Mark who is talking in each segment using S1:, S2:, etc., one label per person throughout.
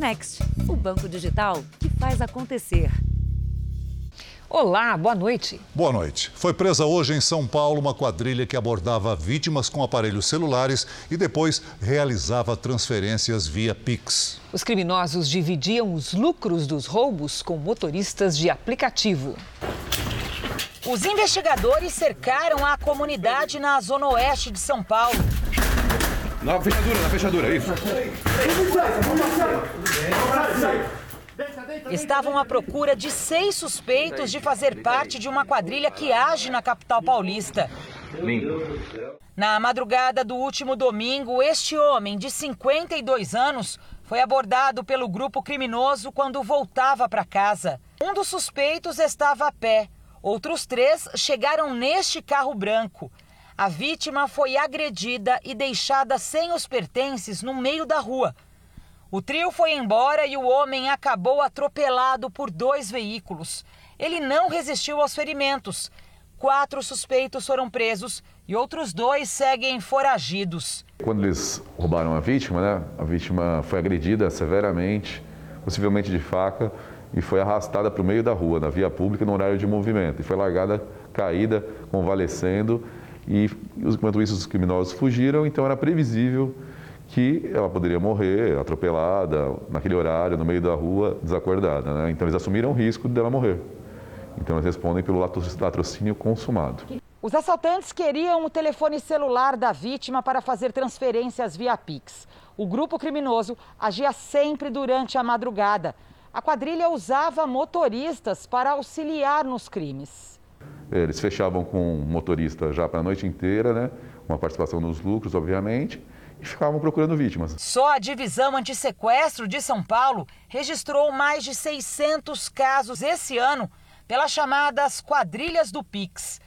S1: Next, o banco digital que faz acontecer.
S2: Olá, boa noite.
S3: Boa noite. Foi presa hoje em São Paulo uma quadrilha que abordava vítimas com aparelhos celulares e depois realizava transferências via Pix.
S2: Os criminosos dividiam os lucros dos roubos com motoristas de aplicativo.
S4: Os investigadores cercaram a comunidade na zona oeste de São Paulo.
S5: Na fechadura, na fechadura, isso.
S4: Estavam à procura de seis suspeitos de fazer parte de uma quadrilha que age na capital paulista. Na madrugada do último domingo, este homem de 52 anos foi abordado pelo grupo criminoso quando voltava para casa. Um dos suspeitos estava a pé. Outros três chegaram neste carro branco. A vítima foi agredida e deixada sem os pertences no meio da rua. O trio foi embora e o homem acabou atropelado por dois veículos. Ele não resistiu aos ferimentos. Quatro suspeitos foram presos e outros dois seguem foragidos.
S5: Quando eles roubaram a vítima, né, a vítima foi agredida severamente, possivelmente de faca, e foi arrastada para o meio da rua, na via pública, no horário de movimento. E foi largada, caída, convalescendo. E enquanto isso, os criminosos fugiram, então era previsível que ela poderia morrer atropelada naquele horário, no meio da rua, desacordada. Né? Então eles assumiram o risco dela morrer. Então eles respondem pelo latrocínio consumado.
S4: Os assaltantes queriam o telefone celular da vítima para fazer transferências via Pix. O grupo criminoso agia sempre durante a madrugada. A quadrilha usava motoristas para auxiliar nos crimes.
S5: Eles fechavam com motorista já para a noite inteira, né? uma participação nos lucros, obviamente e ficavam procurando vítimas.
S4: Só a divisão antissequestro de São Paulo registrou mais de 600 casos esse ano pelas chamadas quadrilhas do Pix.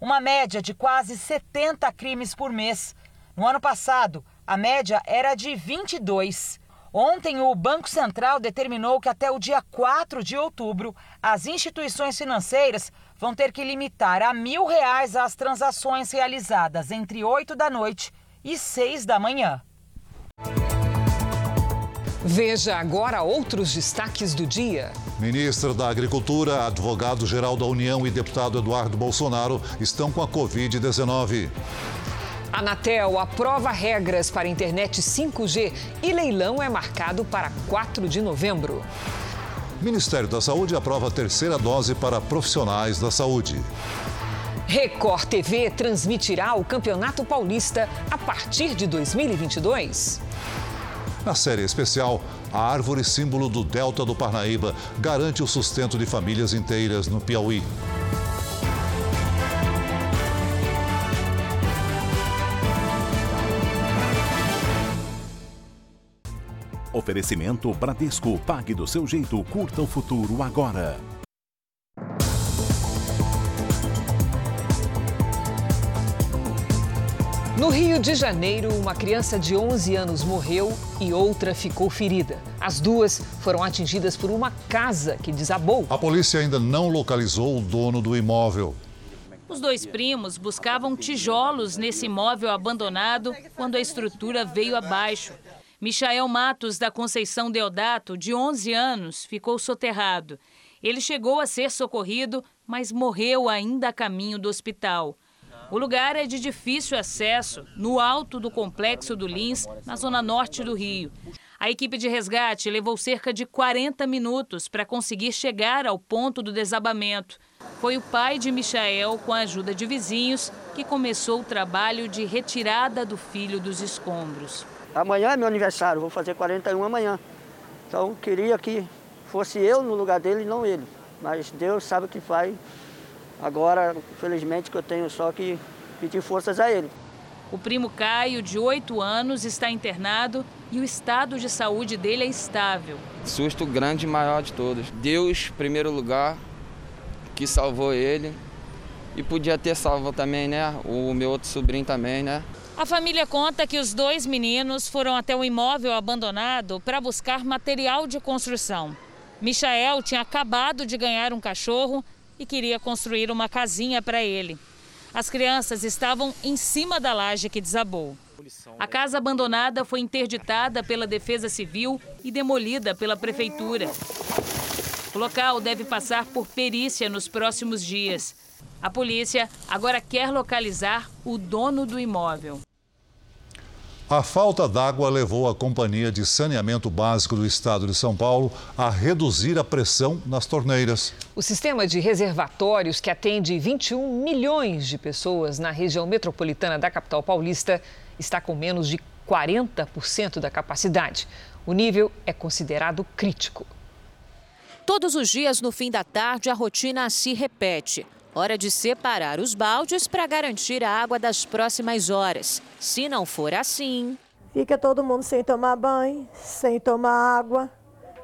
S4: Uma média de quase 70 crimes por mês. No ano passado, a média era de 22. Ontem, o Banco Central determinou que até o dia 4 de outubro, as instituições financeiras vão ter que limitar a mil reais as transações realizadas entre 8 da noite e 6 da manhã.
S2: Veja agora outros destaques do dia.
S3: Ministra da Agricultura, advogado-geral da União e deputado Eduardo Bolsonaro estão com a Covid-19.
S2: Anatel aprova regras para internet 5G e leilão é marcado para 4 de novembro.
S3: Ministério da Saúde aprova a terceira dose para profissionais da saúde.
S2: Record TV transmitirá o Campeonato Paulista a partir de 2022.
S3: Na série especial, a árvore símbolo do Delta do Parnaíba garante o sustento de famílias inteiras no Piauí.
S6: Oferecimento Bradesco. Pague do seu jeito. Curta o futuro agora.
S2: No Rio de Janeiro, uma criança de 11 anos morreu e outra ficou ferida. As duas foram atingidas por uma casa que desabou.
S3: A polícia ainda não localizou o dono do imóvel.
S7: Os dois primos buscavam tijolos nesse imóvel abandonado quando a estrutura veio abaixo. Michael Matos da Conceição Deodato, de 11 anos, ficou soterrado. Ele chegou a ser socorrido, mas morreu ainda a caminho do hospital. O lugar é de difícil acesso, no alto do complexo do Lins, na zona norte do Rio. A equipe de resgate levou cerca de 40 minutos para conseguir chegar ao ponto do desabamento. Foi o pai de Michael, com a ajuda de vizinhos, que começou o trabalho de retirada do filho dos escombros.
S8: Amanhã é meu aniversário, vou fazer 41 amanhã. Então queria que fosse eu no lugar dele e não ele. Mas Deus sabe o que faz. Agora, infelizmente, que eu tenho só que pedir forças a ele.
S7: O primo Caio, de 8 anos, está internado e o estado de saúde dele é estável.
S9: Susto grande e maior de todos. Deus, primeiro lugar, que salvou ele. E podia ter salvo também, né? O meu outro sobrinho também, né?
S7: A família conta que os dois meninos foram até o imóvel abandonado para buscar material de construção. Michael tinha acabado de ganhar um cachorro e queria construir uma casinha para ele. As crianças estavam em cima da laje que desabou. A casa abandonada foi interditada pela Defesa Civil e demolida pela Prefeitura. O local deve passar por perícia nos próximos dias. A polícia agora quer localizar o dono do imóvel.
S3: A falta d'água levou a Companhia de Saneamento Básico do Estado de São Paulo a reduzir a pressão nas torneiras.
S2: O sistema de reservatórios, que atende 21 milhões de pessoas na região metropolitana da capital paulista, está com menos de 40% da capacidade. O nível é considerado crítico.
S10: Todos os dias, no fim da tarde, a rotina se repete. Hora de separar os baldes para garantir a água das próximas horas. Se não for assim.
S11: Fica todo mundo sem tomar banho, sem tomar água,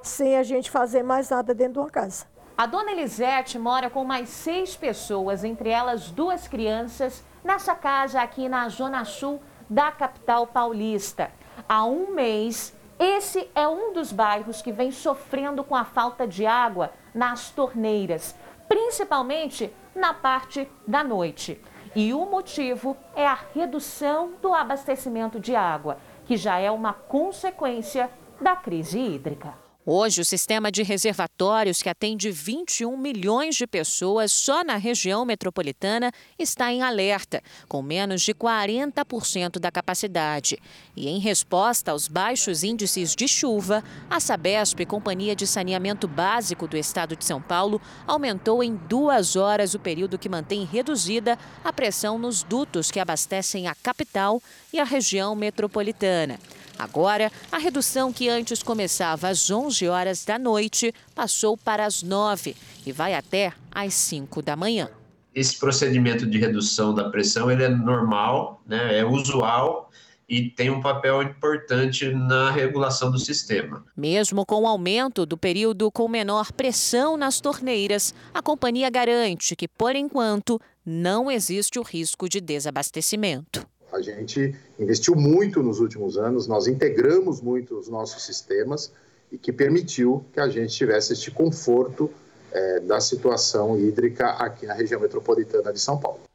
S11: sem a gente fazer mais nada dentro de uma casa.
S10: A dona Elisete mora com mais seis pessoas, entre elas duas crianças, nessa casa aqui na Zona Sul da capital paulista. Há um mês, esse é um dos bairros que vem sofrendo com a falta de água nas torneiras, principalmente na parte da noite. E o motivo é a redução do abastecimento de água, que já é uma consequência da crise hídrica. Hoje, o sistema de reservatórios, que atende 21 milhões de pessoas só na região metropolitana, está em alerta, com menos de 40% da capacidade. E em resposta aos baixos índices de chuva, a Sabesp, Companhia de Saneamento Básico do Estado de São Paulo, aumentou em duas horas o período que mantém reduzida a pressão nos dutos que abastecem a capital e a região metropolitana. Agora, a redução que antes começava às 11 horas da noite passou para as 9 e vai até às 5 da manhã.
S12: Esse procedimento de redução da pressão ele é normal, né, é usual e tem um papel importante na regulação do sistema.
S10: Mesmo com o aumento do período com menor pressão nas torneiras, a companhia garante que, por enquanto, não existe o risco de desabastecimento.
S13: A gente investiu muito nos últimos anos, nós integramos muito os nossos sistemas e que permitiu que a gente tivesse este conforto é, da situação hídrica aqui na região metropolitana de São Paulo.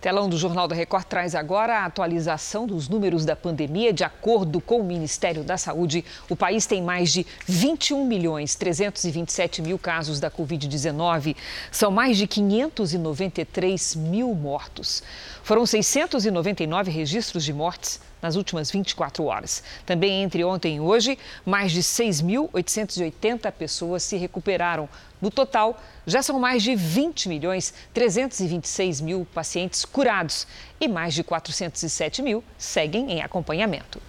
S2: Telão do Jornal da Record traz agora a atualização dos números da pandemia. De acordo com o Ministério da Saúde, o país tem mais de 21 milhões 327 mil casos da Covid-19. São mais de 593 mil mortos. Foram 699 registros de mortes nas últimas 24 horas. Também entre ontem e hoje, mais de 6.880 pessoas se recuperaram. No total, já são mais de 20 milhões 326 mil pacientes curados e mais de 407 mil seguem em acompanhamento.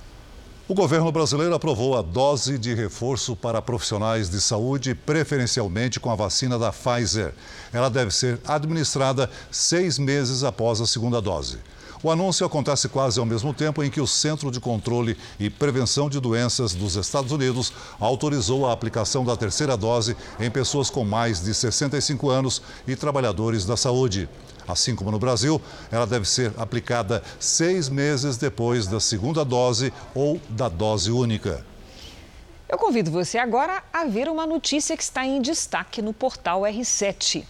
S3: O governo brasileiro aprovou a dose de reforço para profissionais de saúde, preferencialmente com a vacina da Pfizer. Ela deve ser administrada seis meses após a segunda dose. O anúncio acontece quase ao mesmo tempo em que o Centro de Controle e Prevenção de Doenças dos Estados Unidos autorizou a aplicação da terceira dose em pessoas com mais de 65 anos e trabalhadores da saúde. Assim como no Brasil, ela deve ser aplicada seis meses depois da segunda dose ou da dose única.
S2: Eu convido você agora a ver uma notícia que está em destaque no portal R7.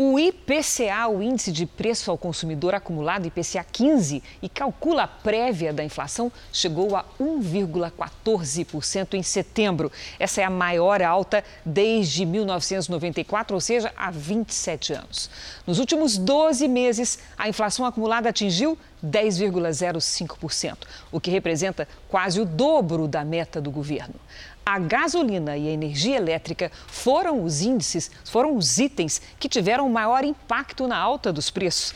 S2: O IPCA, o Índice de Preço ao Consumidor Acumulado, IPCA 15, e calcula a prévia da inflação, chegou a 1,14% em setembro. Essa é a maior alta desde 1994, ou seja, há 27 anos. Nos últimos 12 meses, a inflação acumulada atingiu 10,05%, o que representa quase o dobro da meta do governo. A gasolina e a energia elétrica foram os índices, foram os itens que tiveram maior impacto na alta dos preços.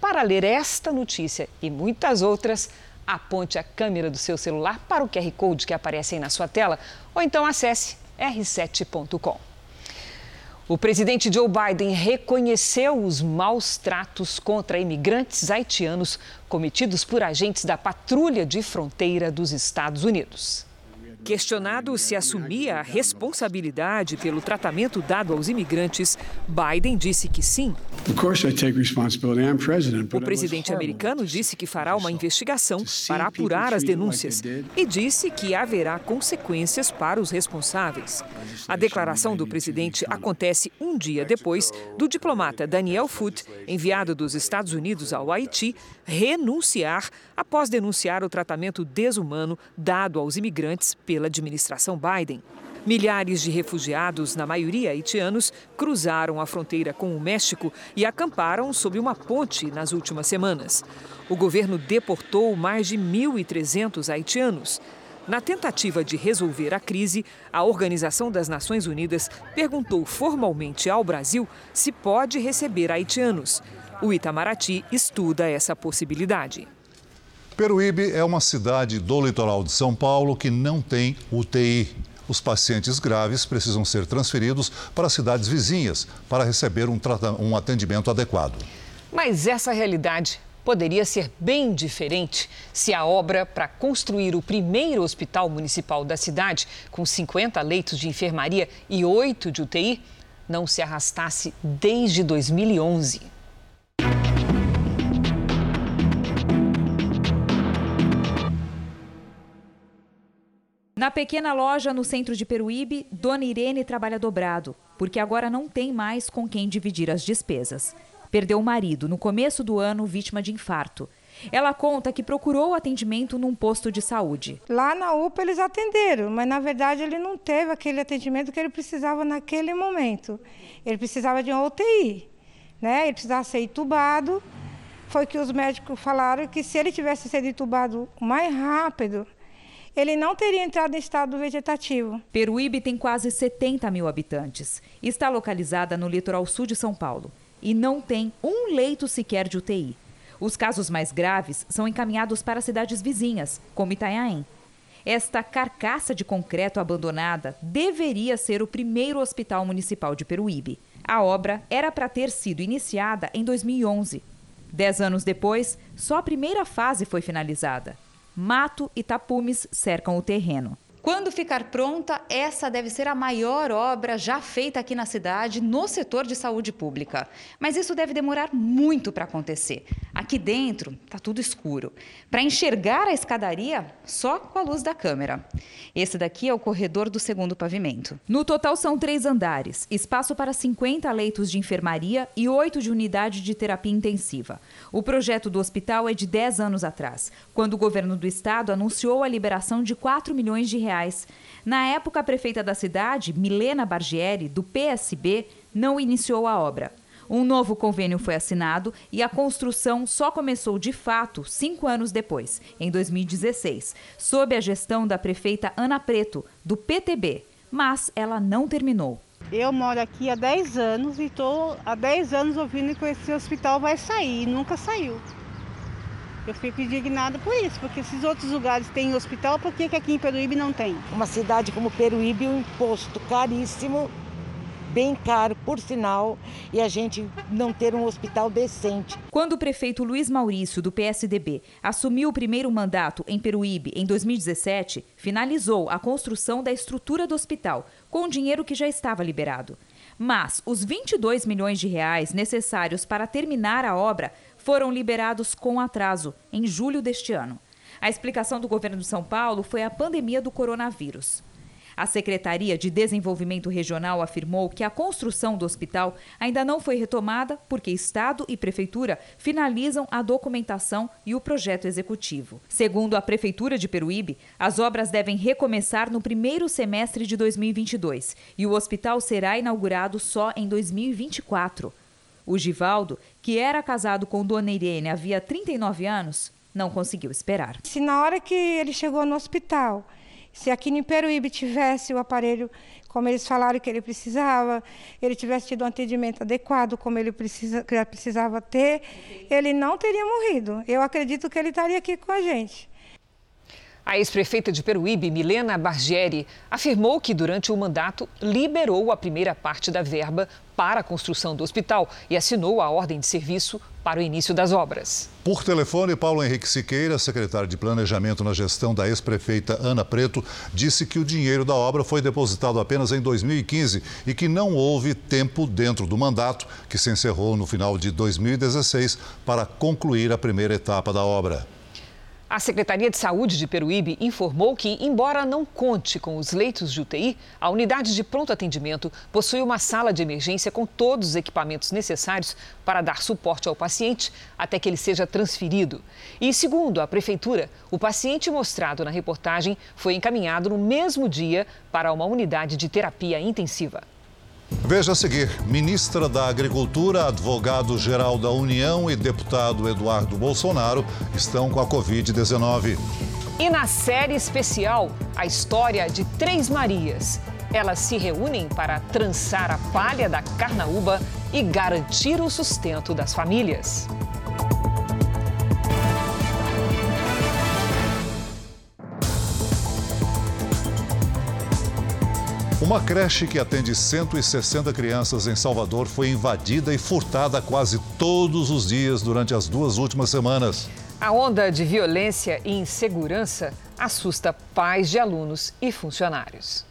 S2: Para ler esta notícia e muitas outras, aponte a câmera do seu celular para o QR Code que aparece aí na sua tela ou então acesse r7.com. O presidente Joe Biden reconheceu os maus tratos contra imigrantes haitianos cometidos por agentes da Patrulha de Fronteira dos Estados Unidos. Questionado se assumia a responsabilidade pelo tratamento dado aos imigrantes, Biden disse que sim. O presidente americano disse que fará uma investigação para apurar as denúncias e disse que haverá consequências para os responsáveis. A declaração do presidente acontece um dia depois do diplomata Daniel Foote, enviado dos Estados Unidos ao Haiti, renunciar após denunciar o tratamento desumano dado aos imigrantes pela administração Biden. Milhares de refugiados, na maioria haitianos, cruzaram a fronteira com o México e acamparam sob uma ponte nas últimas semanas. O governo deportou mais de 1.300 haitianos. Na tentativa de resolver a crise, a Organização das Nações Unidas perguntou formalmente ao Brasil se pode receber haitianos. O Itamaraty estuda essa possibilidade.
S3: Peruíbe é uma cidade do litoral de São Paulo que não tem UTI. Os pacientes graves precisam ser transferidos para cidades vizinhas para receber um, um atendimento adequado.
S2: Mas essa realidade poderia ser bem diferente se a obra para construir o primeiro hospital municipal da cidade, com 50 leitos de enfermaria e 8 de UTI, não se arrastasse desde 2011.
S14: Na pequena loja no centro de Peruíbe, Dona Irene trabalha dobrado, porque agora não tem mais com quem dividir as despesas. Perdeu o marido no começo do ano, vítima de infarto. Ela conta que procurou atendimento num posto de saúde.
S15: Lá na UPA eles atenderam, mas na verdade ele não teve aquele atendimento que ele precisava naquele momento. Ele precisava de uma UTI, né? Ele precisava ser entubado. Foi que os médicos falaram que se ele tivesse sido entubado mais rápido, ele não teria entrado em estado vegetativo.
S14: Peruíbe tem quase 70 mil habitantes. Está localizada no litoral sul de São Paulo e não tem um leito sequer de UTI. Os casos mais graves são encaminhados para cidades vizinhas, como Itanhaém. Esta carcaça de concreto abandonada deveria ser o primeiro hospital municipal de Peruíbe. A obra era para ter sido iniciada em 2011. Dez anos depois, só a primeira fase foi finalizada mato e tapumes cercam o terreno. Quando ficar pronta, essa deve ser a maior obra já feita aqui na cidade no setor de saúde pública. Mas isso deve demorar muito para acontecer. Aqui dentro está tudo escuro. Para enxergar a escadaria, só com a luz da câmera. Esse daqui é o corredor do segundo pavimento. No total são três andares, espaço para 50 leitos de enfermaria e oito de unidade de terapia intensiva. O projeto do hospital é de 10 anos atrás, quando o governo do estado anunciou a liberação de 4 milhões de reais reais. Na época, a prefeita da cidade, Milena Bargieri, do PSB, não iniciou a obra. Um novo convênio foi assinado e a construção só começou de fato cinco anos depois, em 2016, sob a gestão da prefeita Ana Preto, do PTB. Mas ela não terminou.
S15: Eu moro aqui há 10 anos e estou há 10 anos ouvindo que esse hospital vai sair e nunca saiu. Eu fico indignada por isso, porque esses outros lugares têm hospital, por que, que aqui em Peruíbe não tem?
S16: Uma cidade como Peruíbe, um imposto caríssimo, bem caro, por sinal, e a gente não ter um hospital decente.
S14: Quando o prefeito Luiz Maurício, do PSDB, assumiu o primeiro mandato em Peruíbe em 2017, finalizou a construção da estrutura do hospital, com o dinheiro que já estava liberado. Mas os 22 milhões de reais necessários para terminar a obra foram liberados com atraso, em julho deste ano. A explicação do governo de São Paulo foi a pandemia do coronavírus. A Secretaria de Desenvolvimento Regional afirmou que a construção do hospital ainda não foi retomada porque Estado e Prefeitura finalizam a documentação e o projeto executivo. Segundo a Prefeitura de Peruíbe, as obras devem recomeçar no primeiro semestre de 2022 e o hospital será inaugurado só em 2024. O Givaldo, que era casado com Dona Irene havia 39 anos, não conseguiu esperar.
S15: Se na hora que ele chegou no hospital, se aqui em Peruíbe tivesse o aparelho como eles falaram que ele precisava, ele tivesse tido um atendimento adequado como ele precisa, precisava ter, ele não teria morrido. Eu acredito que ele estaria aqui com a gente.
S2: A ex-prefeita de Peruíbe, Milena Bargieri, afirmou que durante o mandato liberou a primeira parte da verba para a construção do hospital e assinou a ordem de serviço para o início das obras.
S3: Por telefone, Paulo Henrique Siqueira, secretário de Planejamento na gestão da ex-prefeita Ana Preto, disse que o dinheiro da obra foi depositado apenas em 2015 e que não houve tempo dentro do mandato, que se encerrou no final de 2016, para concluir a primeira etapa da obra.
S2: A Secretaria de Saúde de Peruíbe informou que, embora não conte com os leitos de UTI, a unidade de pronto atendimento possui uma sala de emergência com todos os equipamentos necessários para dar suporte ao paciente até que ele seja transferido. E, segundo a Prefeitura, o paciente mostrado na reportagem foi encaminhado no mesmo dia para uma unidade de terapia intensiva.
S3: Veja a seguir: ministra da Agricultura, advogado-geral da União e deputado Eduardo Bolsonaro estão com a Covid-19.
S2: E na série especial, a história de Três Marias. Elas se reúnem para trançar a palha da carnaúba e garantir o sustento das famílias.
S3: Uma creche que atende 160 crianças em Salvador foi invadida e furtada quase todos os dias durante as duas últimas semanas.
S2: A onda de violência e insegurança assusta pais de alunos e funcionários.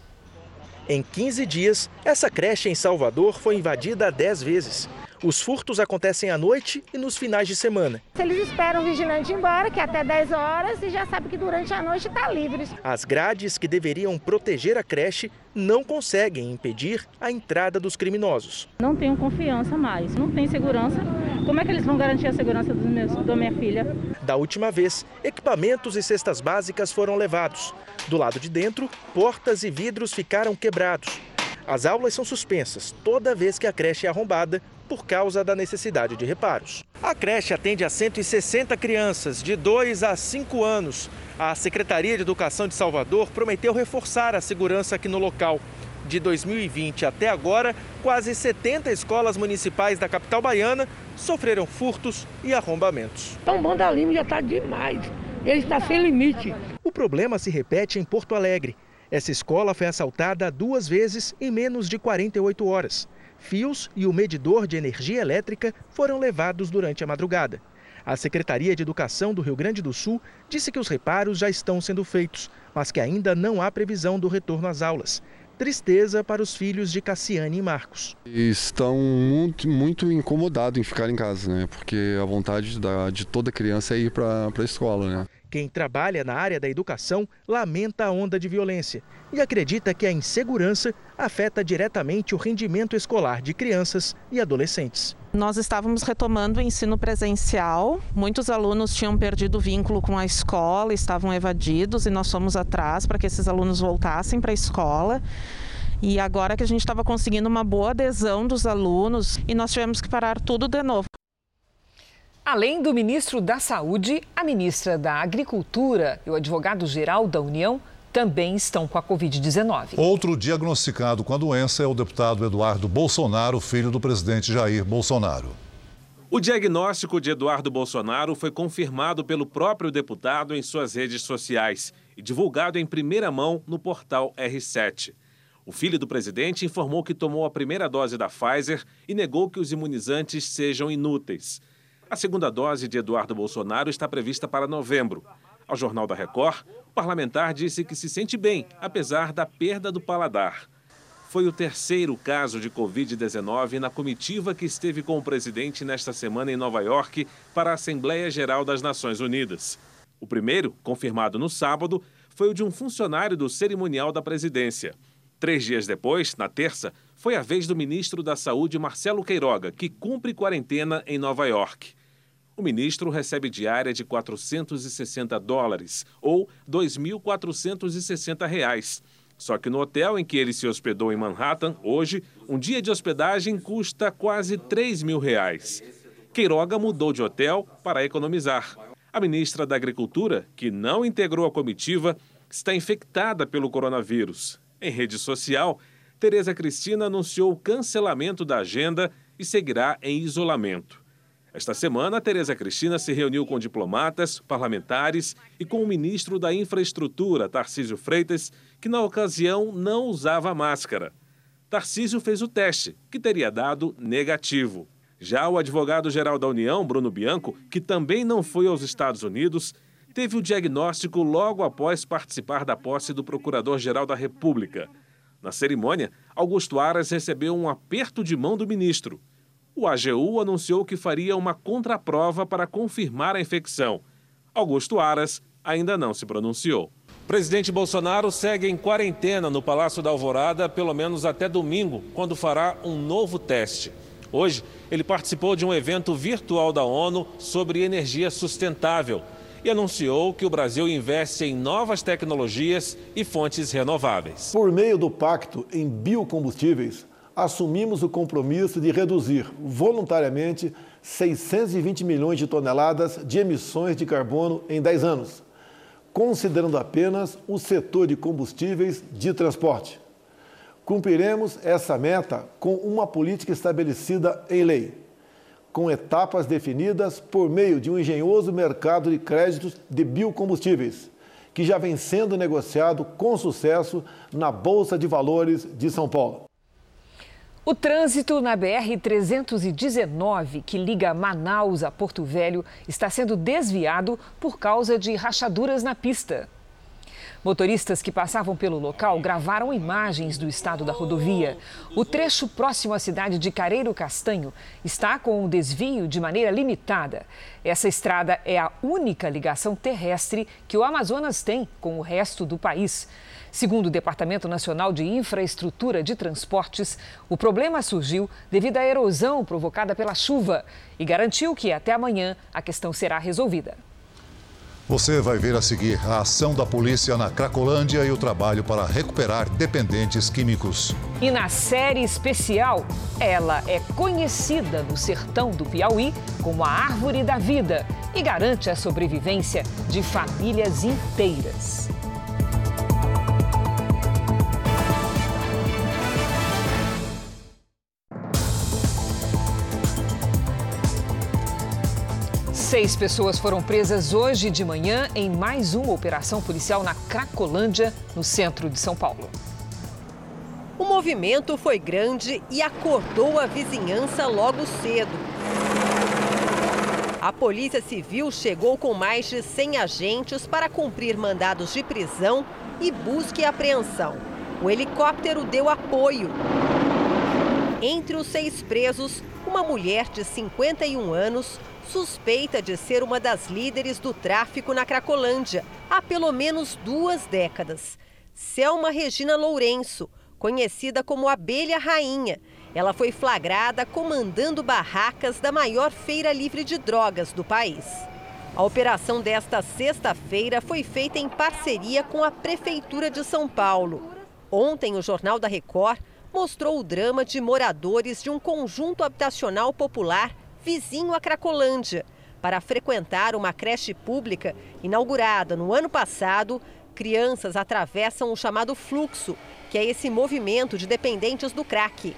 S17: Em 15 dias, essa creche em Salvador foi invadida 10 vezes. Os furtos acontecem à noite e nos finais de semana.
S18: Eles esperam o vigilante ir embora, que é até 10 horas, e já sabe que durante a noite está livre.
S17: As grades que deveriam proteger a creche não conseguem impedir a entrada dos criminosos.
S19: Não tenho confiança mais, não tem segurança. Como é que eles vão garantir a segurança dos meus, da minha filha?
S17: Da última vez, equipamentos e cestas básicas foram levados. Do lado de dentro, portas e vidros ficaram quebrados. As aulas são suspensas toda vez que a creche é arrombada por causa da necessidade de reparos. A creche atende a 160 crianças de 2 a 5 anos. A Secretaria de Educação de Salvador prometeu reforçar a segurança aqui no local. De 2020 até agora, quase 70 escolas municipais da capital baiana sofreram furtos e arrombamentos.
S18: Então, da já está demais. Ele está sem limite.
S17: O problema se repete em Porto Alegre. Essa escola foi assaltada duas vezes em menos de 48 horas. Fios e o medidor de energia elétrica foram levados durante a madrugada. A Secretaria de Educação do Rio Grande do Sul disse que os reparos já estão sendo feitos, mas que ainda não há previsão do retorno às aulas. Tristeza para os filhos de Cassiane e Marcos.
S20: Estão muito, muito incomodados em ficar em casa, né? Porque a vontade da, de toda criança é ir para a escola, né?
S17: Quem trabalha na área da educação lamenta a onda de violência e acredita que a insegurança afeta diretamente o rendimento escolar de crianças e adolescentes.
S21: Nós estávamos retomando o ensino presencial, muitos alunos tinham perdido o vínculo com a escola, estavam evadidos e nós fomos atrás para que esses alunos voltassem para a escola. E agora que a gente estava conseguindo uma boa adesão dos alunos e nós tivemos que parar tudo de novo.
S2: Além do ministro da Saúde, a ministra da Agricultura e o advogado-geral da União também estão com a Covid-19.
S3: Outro diagnosticado com a doença é o deputado Eduardo Bolsonaro, filho do presidente Jair Bolsonaro.
S22: O diagnóstico de Eduardo Bolsonaro foi confirmado pelo próprio deputado em suas redes sociais e divulgado em primeira mão no portal R7. O filho do presidente informou que tomou a primeira dose da Pfizer e negou que os imunizantes sejam inúteis. A segunda dose de Eduardo Bolsonaro está prevista para novembro. Ao Jornal da Record, o parlamentar disse que se sente bem, apesar da perda do paladar. Foi o terceiro caso de Covid-19 na comitiva que esteve com o presidente nesta semana em Nova York para a Assembleia Geral das Nações Unidas. O primeiro, confirmado no sábado, foi o de um funcionário do cerimonial da presidência. Três dias depois, na terça, foi a vez do ministro da Saúde, Marcelo Queiroga, que cumpre quarentena em Nova York. O ministro recebe diária de 460 dólares, ou 2.460 reais. Só que no hotel em que ele se hospedou em Manhattan, hoje, um dia de hospedagem custa quase 3 mil reais. Queiroga mudou de hotel para economizar. A ministra da Agricultura, que não integrou a comitiva, está infectada pelo coronavírus. Em rede social, Tereza Cristina anunciou o cancelamento da agenda e seguirá em isolamento. Esta semana, Tereza Cristina se reuniu com diplomatas, parlamentares e com o ministro da Infraestrutura, Tarcísio Freitas, que na ocasião não usava máscara. Tarcísio fez o teste, que teria dado negativo. Já o advogado-geral da União, Bruno Bianco, que também não foi aos Estados Unidos, teve o diagnóstico logo após participar da posse do Procurador-Geral da República. Na cerimônia, Augusto Aras recebeu um aperto de mão do ministro. O AGU anunciou que faria uma contraprova para confirmar a infecção. Augusto Aras ainda não se pronunciou. O presidente Bolsonaro segue em quarentena no Palácio da Alvorada pelo menos até domingo, quando fará um novo teste. Hoje, ele participou de um evento virtual da ONU sobre energia sustentável e anunciou que o Brasil investe em novas tecnologias e fontes renováveis.
S23: Por meio do Pacto em Biocombustíveis, assumimos o compromisso de reduzir voluntariamente 620 milhões de toneladas de emissões de carbono em 10 anos, considerando apenas o setor de combustíveis de transporte. Cumpriremos essa meta com uma política estabelecida em lei com etapas definidas por meio de um engenhoso mercado de créditos de biocombustíveis, que já vem sendo negociado com sucesso na Bolsa de Valores de São Paulo.
S2: O trânsito na BR-319, que liga Manaus a Porto Velho, está sendo desviado por causa de rachaduras na pista. Motoristas que passavam pelo local gravaram imagens do estado da rodovia. O trecho próximo à cidade de Careiro Castanho está com um desvio de maneira limitada. Essa estrada é a única ligação terrestre que o Amazonas tem com o resto do país. Segundo o Departamento Nacional de Infraestrutura de Transportes, o problema surgiu devido à erosão provocada pela chuva e garantiu que até amanhã a questão será resolvida.
S3: Você vai ver a seguir a ação da polícia na Cracolândia e o trabalho para recuperar dependentes químicos.
S2: E na série especial, ela é conhecida no sertão do Piauí como a Árvore da Vida e garante a sobrevivência de famílias inteiras. Seis pessoas foram presas hoje de manhã em mais uma operação policial na Cracolândia, no centro de São Paulo.
S24: O movimento foi grande e acordou a vizinhança logo cedo. A Polícia Civil chegou com mais de 100 agentes para cumprir mandados de prisão e busca e apreensão. O helicóptero deu apoio. Entre os seis presos, uma mulher de 51 anos suspeita de ser uma das líderes do tráfico na Cracolândia há pelo menos duas décadas. Selma Regina Lourenço, conhecida como Abelha Rainha. Ela foi flagrada comandando barracas da maior feira livre de drogas do país. A operação desta sexta-feira foi feita em parceria com a Prefeitura de São Paulo. Ontem, o Jornal da Record mostrou o drama de moradores de um conjunto habitacional popular vizinho a Cracolândia. Para frequentar uma creche pública inaugurada no ano passado, crianças atravessam o chamado fluxo, que é esse movimento de dependentes do crack.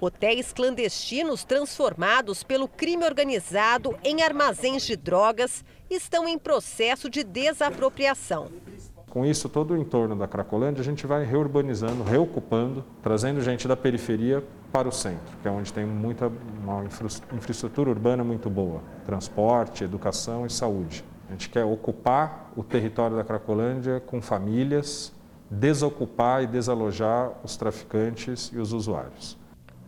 S24: Hotéis clandestinos transformados pelo crime organizado em armazéns de drogas estão em processo de desapropriação.
S25: Com isso, todo o entorno da Cracolândia, a gente vai reurbanizando, reocupando, trazendo gente da periferia para o centro, que é onde tem muita, uma infraestrutura urbana muito boa, transporte, educação e saúde. A gente quer ocupar o território da Cracolândia com famílias, desocupar e desalojar os traficantes e os usuários.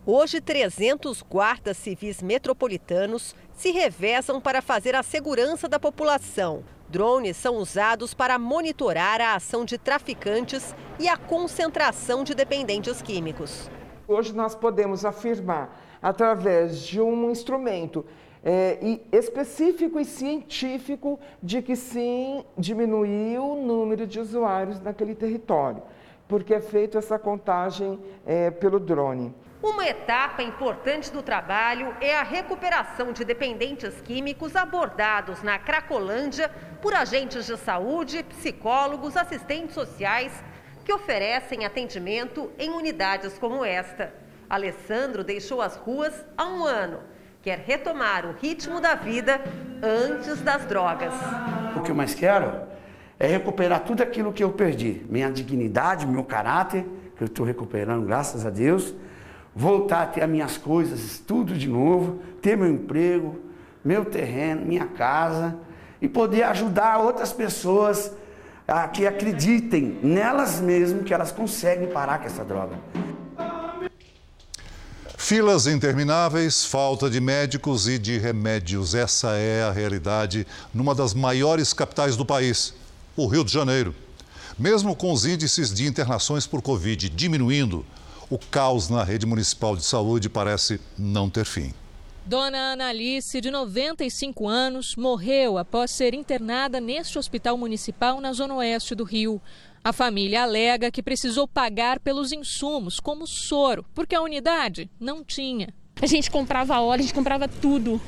S24: Hoje, 300 guardas civis metropolitanos se revezam para fazer a segurança da população. Drones são usados para monitorar a ação de traficantes e a concentração de dependentes químicos.
S26: Hoje nós podemos afirmar, através de um instrumento é, específico e científico, de que sim, diminuiu o número de usuários naquele território, porque é feita essa contagem é, pelo drone.
S24: Uma etapa importante do trabalho é a recuperação de dependentes químicos abordados na Cracolândia por agentes de saúde, psicólogos, assistentes sociais que oferecem atendimento em unidades como esta. Alessandro deixou as ruas há um ano. quer retomar o ritmo da vida antes das drogas.
S27: O que eu mais quero é recuperar tudo aquilo que eu perdi, minha dignidade, meu caráter, que eu estou recuperando, graças a Deus, voltar a ter as minhas coisas, tudo de novo, ter meu emprego, meu terreno, minha casa e poder ajudar outras pessoas a que acreditem nelas mesmas que elas conseguem parar com essa droga.
S3: Filas intermináveis, falta de médicos e de remédios. Essa é a realidade numa das maiores capitais do país, o Rio de Janeiro. Mesmo com os índices de internações por Covid diminuindo, o caos na rede municipal de saúde parece não ter fim.
S28: Dona Analice, de 95 anos, morreu após ser internada neste hospital municipal na zona oeste do Rio. A família alega que precisou pagar pelos insumos, como soro, porque a unidade não tinha.
S29: A gente comprava óleo, a gente comprava tudo,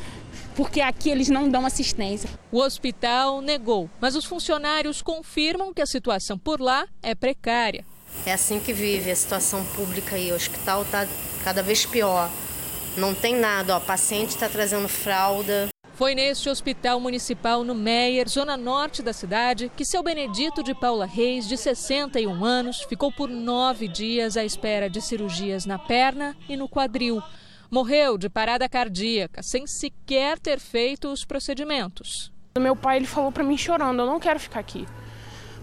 S29: porque aqui eles não dão assistência.
S28: O hospital negou, mas os funcionários confirmam que a situação por lá é precária.
S30: É assim que vive a situação pública aí. O hospital está cada vez pior. Não tem nada, ó, paciente está trazendo fralda,
S28: foi neste hospital municipal no Meier, zona norte da cidade, que seu Benedito de Paula Reis, de 61 anos, ficou por nove dias à espera de cirurgias na perna e no quadril. Morreu de parada cardíaca, sem sequer ter feito os procedimentos.
S29: Meu pai ele falou para mim chorando: Eu não quero ficar aqui.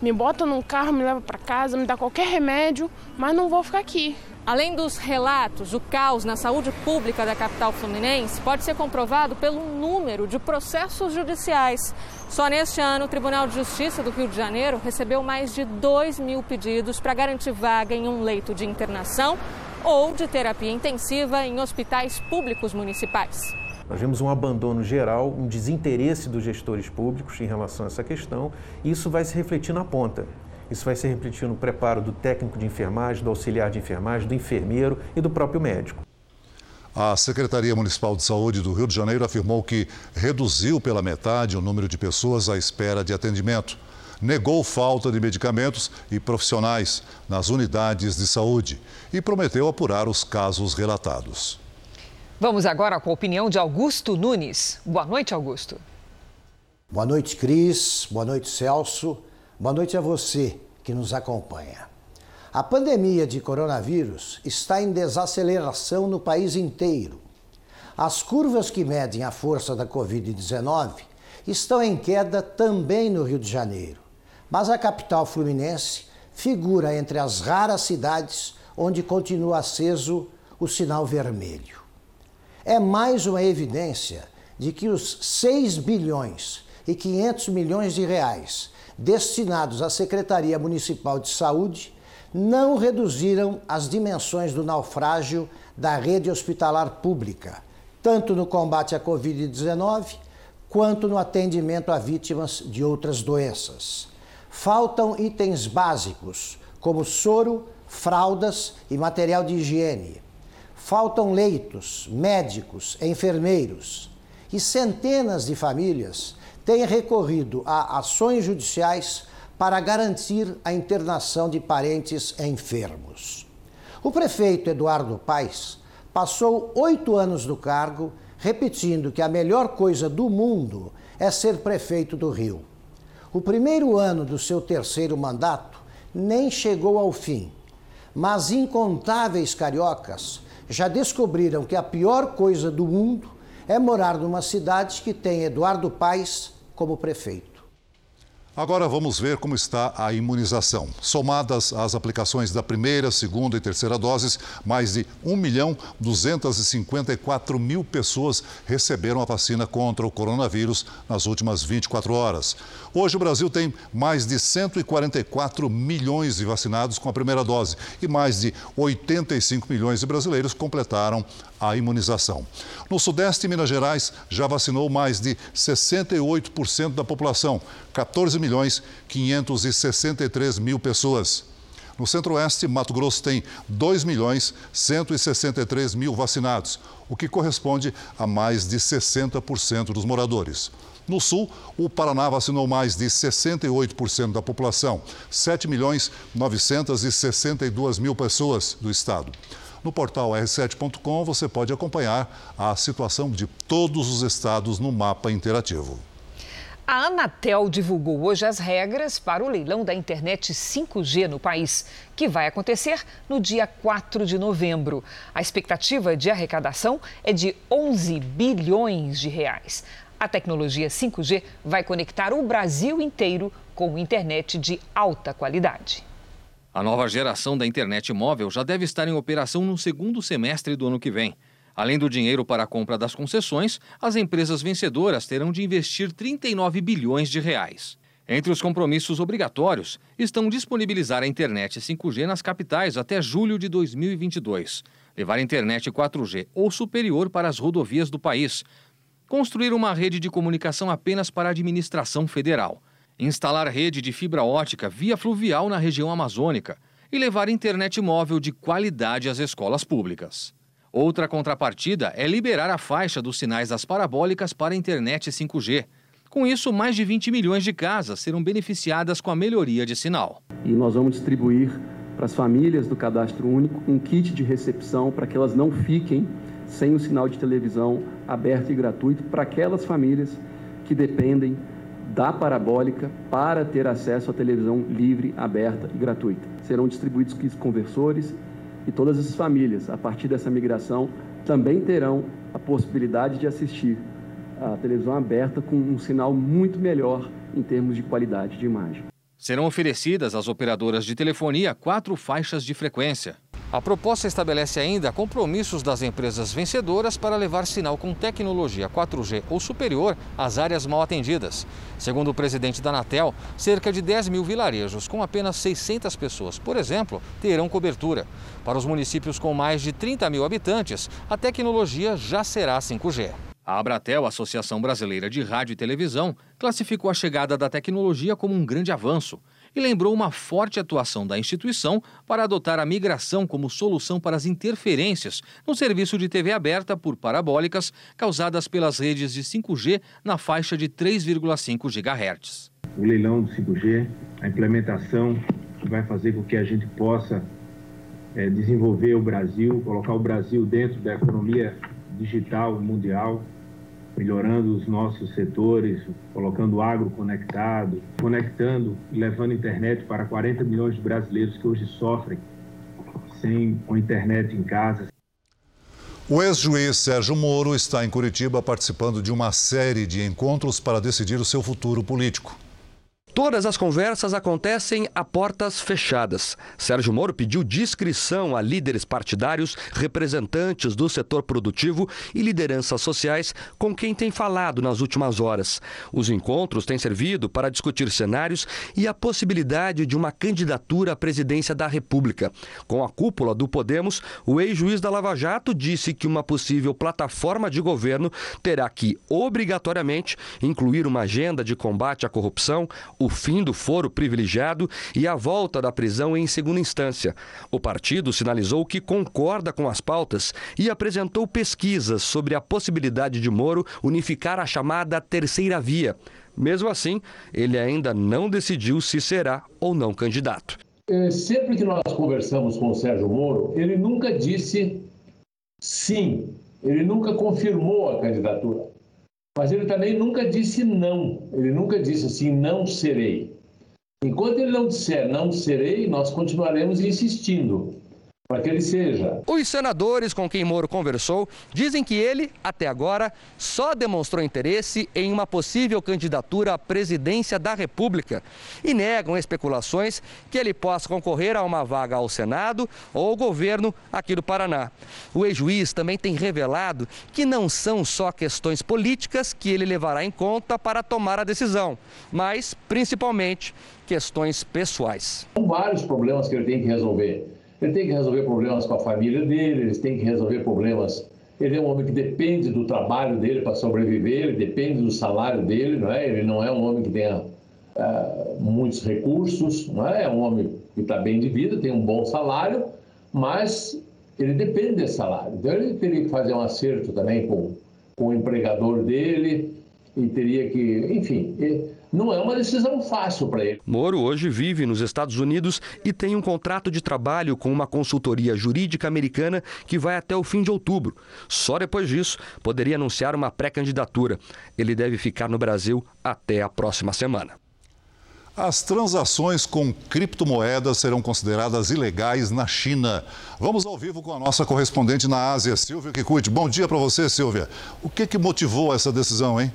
S29: Me bota num carro, me leva para casa, me dá qualquer remédio, mas não vou ficar aqui.
S28: Além dos relatos, o caos na saúde pública da capital fluminense pode ser comprovado pelo número de processos judiciais. Só neste ano, o Tribunal de Justiça do Rio de Janeiro recebeu mais de 2 mil pedidos para garantir vaga em um leito de internação ou de terapia intensiva em hospitais públicos municipais.
S31: Nós vemos um abandono geral, um desinteresse dos gestores públicos em relação a essa questão, e isso vai se refletir na ponta. Isso vai se refletir no preparo do técnico de enfermagem, do auxiliar de enfermagem, do enfermeiro e do próprio médico.
S3: A Secretaria Municipal de Saúde do Rio de Janeiro afirmou que reduziu pela metade o número de pessoas à espera de atendimento. Negou falta de medicamentos e profissionais nas unidades de saúde e prometeu apurar os casos relatados.
S2: Vamos agora com a opinião de Augusto Nunes. Boa noite, Augusto.
S32: Boa noite, Cris. Boa noite, Celso. Boa noite a você que nos acompanha. A pandemia de coronavírus está em desaceleração no país inteiro. As curvas que medem a força da Covid-19 estão em queda também no Rio de Janeiro, mas a capital fluminense figura entre as raras cidades onde continua aceso o sinal vermelho. É mais uma evidência de que os 6 bilhões e 500 milhões de reais destinados à Secretaria Municipal de Saúde não reduziram as dimensões do naufrágio da rede hospitalar pública, tanto no combate à Covid-19 quanto no atendimento a vítimas de outras doenças. Faltam itens básicos, como soro, fraldas e material de higiene. Faltam leitos, médicos, enfermeiros. E centenas de famílias tem recorrido a ações judiciais para garantir a internação de parentes enfermos. O prefeito Eduardo Paes passou oito anos no cargo, repetindo que a melhor coisa do mundo é ser prefeito do Rio. O primeiro ano do seu terceiro mandato nem chegou ao fim, mas incontáveis cariocas já descobriram que a pior coisa do mundo é morar numa cidade que tem Eduardo Paes como prefeito.
S3: Agora vamos ver como está a imunização. Somadas as aplicações da primeira, segunda e terceira doses, mais de 1 milhão 254 mil pessoas receberam a vacina contra o coronavírus nas últimas 24 horas. Hoje o Brasil tem mais de 144 milhões de vacinados com a primeira dose e mais de 85 milhões de brasileiros completaram a imunização. No Sudeste, Minas Gerais já vacinou mais de 68% da população, 14 milhões 563 mil pessoas. No Centro-Oeste, Mato Grosso tem 2 milhões 163 mil vacinados, o que corresponde a mais de 60% dos moradores. No Sul, o Paraná vacinou mais de 68% da população, 7 milhões 962 mil pessoas do estado. No portal r7.com você pode acompanhar a situação de todos os estados no mapa interativo.
S2: A Anatel divulgou hoje as regras para o leilão da internet 5G no país, que vai acontecer no dia 4 de novembro. A expectativa de arrecadação é de 11 bilhões de reais. A tecnologia 5G vai conectar o Brasil inteiro com internet de alta qualidade.
S33: A nova geração da internet móvel já deve estar em operação no segundo semestre do ano que vem. Além do dinheiro para a compra das concessões, as empresas vencedoras terão de investir 39 bilhões de reais. Entre os compromissos obrigatórios estão disponibilizar a internet 5G nas capitais até julho de 2022, levar internet 4G ou superior para as rodovias do país, construir uma rede de comunicação apenas para a administração federal, instalar rede de fibra ótica via fluvial na região amazônica e levar internet móvel de qualidade às escolas públicas. Outra contrapartida é liberar a faixa dos sinais das parabólicas para a internet 5G. Com isso, mais de 20 milhões de casas serão beneficiadas com a melhoria de sinal.
S34: E nós vamos distribuir para as famílias do cadastro único um kit de recepção para que elas não fiquem sem o sinal de televisão aberto e gratuito para aquelas famílias que dependem da parabólica para ter acesso à televisão livre, aberta e gratuita. Serão distribuídos kits conversores e todas as famílias, a partir dessa migração, também terão a possibilidade de assistir a televisão aberta com um sinal muito melhor em termos de qualidade de imagem.
S33: Serão oferecidas às operadoras de telefonia quatro faixas de frequência. A proposta estabelece ainda compromissos das empresas vencedoras para levar sinal com tecnologia 4G ou superior às áreas mal atendidas. Segundo o presidente da Anatel, cerca de 10 mil vilarejos com apenas 600 pessoas, por exemplo, terão cobertura. Para os municípios com mais de 30 mil habitantes, a tecnologia já será 5G. A Abratel, Associação Brasileira de Rádio e Televisão, classificou a chegada da tecnologia como um grande avanço e lembrou uma forte atuação da instituição para adotar a migração como solução para as interferências no serviço de TV aberta por parabólicas causadas pelas redes de 5G na faixa de 3,5 GHz.
S35: O leilão do 5G, a implementação que vai fazer com que a gente possa é, desenvolver o Brasil, colocar o Brasil dentro da economia digital mundial, melhorando os nossos setores, colocando o agro conectado, conectando e levando internet para 40 milhões de brasileiros que hoje sofrem sem a internet em casa.
S3: O ex-juiz Sérgio Moro está em Curitiba participando de uma série de encontros para decidir o seu futuro político.
S24: Todas as conversas acontecem a portas fechadas. Sérgio Moro pediu discrição a líderes partidários, representantes do setor produtivo e lideranças sociais com quem tem falado nas últimas horas. Os encontros têm servido para discutir cenários e a possibilidade de uma candidatura à presidência da República. Com a cúpula do Podemos, o ex-juiz da Lava Jato disse que uma possível plataforma de governo terá que, obrigatoriamente, incluir uma agenda de combate à corrupção o fim do foro privilegiado e a volta da prisão em segunda instância. O partido sinalizou que concorda com as pautas e apresentou pesquisas sobre a possibilidade de Moro unificar a chamada terceira via. Mesmo assim, ele ainda não decidiu se será ou não candidato.
S36: É, sempre que nós conversamos com o Sérgio Moro, ele nunca disse sim, ele nunca confirmou a candidatura. Mas ele também nunca disse não. Ele nunca disse assim, não serei. Enquanto ele não disser não serei, nós continuaremos insistindo para que ele seja.
S24: Os senadores com quem Moro conversou dizem que ele, até agora, só demonstrou interesse em uma possível candidatura à presidência da República e negam especulações que ele possa concorrer a uma vaga ao Senado ou ao governo aqui do Paraná. O ex-juiz também tem revelado que não são só questões políticas que ele levará em conta para tomar a decisão, mas principalmente questões pessoais.
S36: São vários problemas que ele tem que resolver ele tem que resolver problemas com a família dele, ele tem que resolver problemas. Ele é um homem que depende do trabalho dele para sobreviver, ele depende do salário dele, não é? Ele não é um homem que tenha uh, muitos recursos, não é? É um homem que está bem de vida, tem um bom salário, mas ele depende desse salário. Então ele teria que fazer um acerto também com, com o empregador dele e teria que, enfim, não é uma decisão fácil para ele.
S37: Moro hoje vive nos Estados Unidos e tem um contrato de trabalho com uma consultoria jurídica americana que vai até o fim de outubro. Só depois disso poderia anunciar uma pré-candidatura. Ele deve ficar no Brasil até a próxima semana.
S3: As transações com criptomoedas serão consideradas ilegais na China. Vamos ao vivo com a nossa correspondente na Ásia, Silvia Kikuchi. Bom dia para você, Silvia. O que, que motivou essa decisão, hein?